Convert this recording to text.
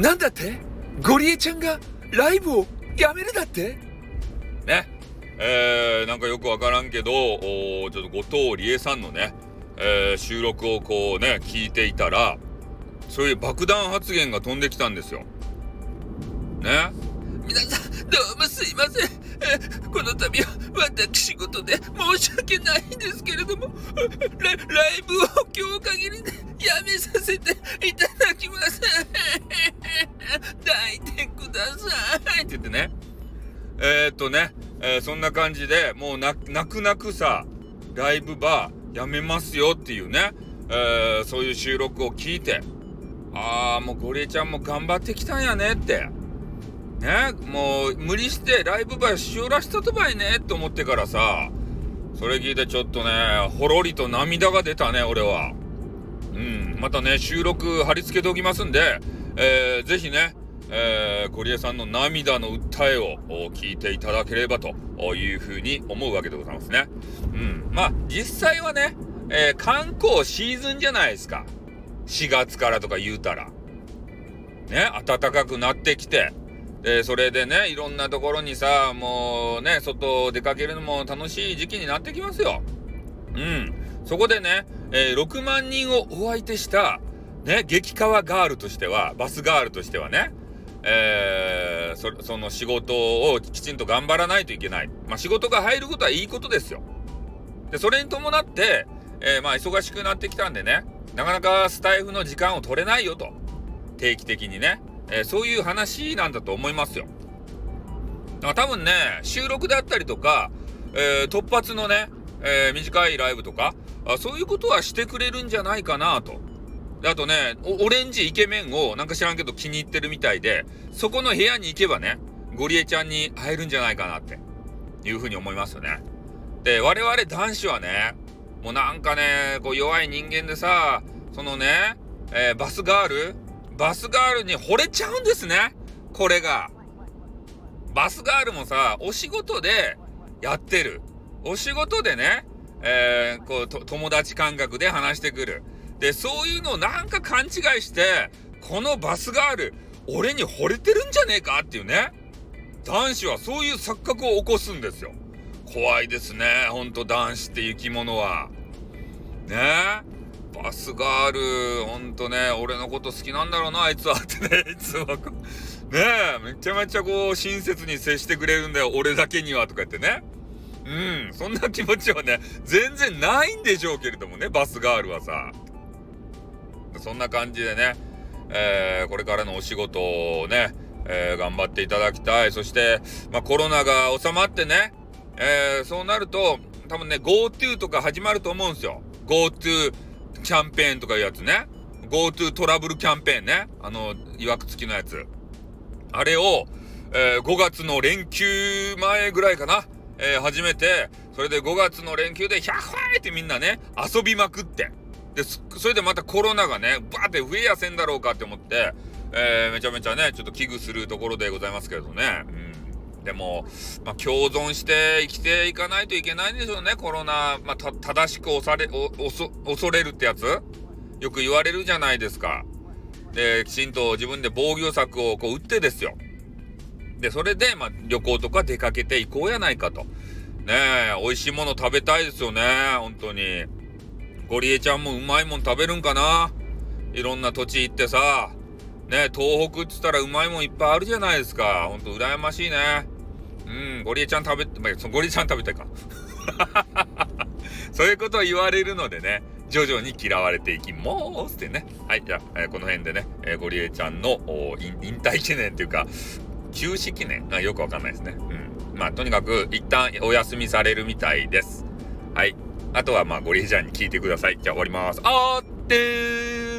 なんだって？ゴリエちゃんがライブをやめるだって？ね。えー、なんかよくわからんけど、おちょっと後藤理恵さんのね、えー、収録をこうね、聞いていたら、そういう爆弾発言が飛んできたんですよ。ね。皆さん、どうもすいません。えこの度は私事で申し訳ないんですけれども、ラライブをね。えー、っとね、えー、そんな感じでもう泣く泣くさ、ライブバーやめますよっていうね、えー、そういう収録を聞いて、ああ、もうゴリエちゃんも頑張ってきたんやねって。ね、もう無理してライブバイしおらしたとばいねって思ってからさ、それ聞いてちょっとね、ほろりと涙が出たね、俺は。うん、またね、収録貼り付けておきますんで、えー、ぜひね、えー、ゴリエさんの涙の訴えを聞いていただければというふうに思うわけでございますね。うん。まあ、実際はね、えー、観光シーズンじゃないですか。4月からとか言うたら。ね、暖かくなってきて、で、それでね、いろんなところにさ、もうね、外出かけるのも楽しい時期になってきますよ。うん。そこでね、えー、6万人をお相手した、ね、激川ガールとしては、バスガールとしてはね、えー、そその仕事をきちんと頑張らないといけない。まあ、仕事が入ることはいいことですよ。で、それに伴って、えー、まあ、忙しくなってきたんでね、なかなかスタイフの時間を取れないよと。定期的にね。えー、そういう話なんだと思いますよ。だから多分ね、収録だったりとか、えー、突発のね、えー、短いライブとかあ、そういうことはしてくれるんじゃないかなと。であとねオレンジイケメンをなんか知らんけど気に入ってるみたいで、そこの部屋に行けばね、ゴリエちゃんに会えるんじゃないかなっていうふうに思いますよね。で、我々男子はね、もうなんかね、こう弱い人間でさ、そのね、えー、バスガールバスガールに惚れちゃうんですね。これが。バスガールもさ、お仕事でやってる。お仕事でね、えー、こう、友達感覚で話してくる。で、そういうのをなんか勘違いして、このバスガール、俺に惚れてるんじゃねえか？っていうね。男子はそういう錯覚を起こすんですよ。怖いですね。ほんと男子って生き物は。ね？え。バスガール、ほんとね、俺のこと好きなんだろうな、あいつはってね、いつも。ね？え、めちゃめちゃこう、親切に接してくれるんだよ、俺だけには、とか言ってね。うん、そんな気持ちはね、全然ないんでしょうけれどもね、バスガールはさ。そんな感じでね、えー、これからのお仕事をね、えー、頑張っていただきたい。そして、まあ、コロナが収まってね、えー、そうなると、多分ね、GoTo とか始まると思うんですよ。GoTo キャンペーンとかいうやつね。GoTo トラブルキャンペーンね。あの、曰く付きのやつ。あれを、えー、5月の連休前ぐらいかな。えー、始めて、それで5月の連休で、100ーってみんなね、遊びまくって。で、それでまたコロナがね、バーって増えやせんだろうかって思って、えー、めちゃめちゃね、ちょっと危惧するところでございますけれどね。うんでも、まあ、共存して生きていかないといけないんでしょうね、コロナ。まあ、正しく恐れ、恐れるってやつよく言われるじゃないですか。で、きちんと自分で防御策をこう打ってですよ。で、それで、まあ、旅行とか出かけていこうやないかと。ねえ、美味しいもの食べたいですよね、本当に。ゴリエちゃんもうまいもん食べるんかな？いろんな土地行ってさ。ね東北っつったらうまいもんいっぱいあるじゃないですか。ほんと羨ましいね。うん、ゴリエちゃん食べ、まあ、ゴリエちゃん食べたいか。そういうことを言われるのでね、徐々に嫌われていきますってね。はい、じゃあ、えー、この辺でね、えー、ゴリエちゃんの引退記念っていうか、休止記念？がよくわかんないですね。うん。まあ、とにかく、一旦お休みされるみたいです。はい。あとは、まあ、ゴリエちゃんに聞いてください。じゃあ、終わります。あーってー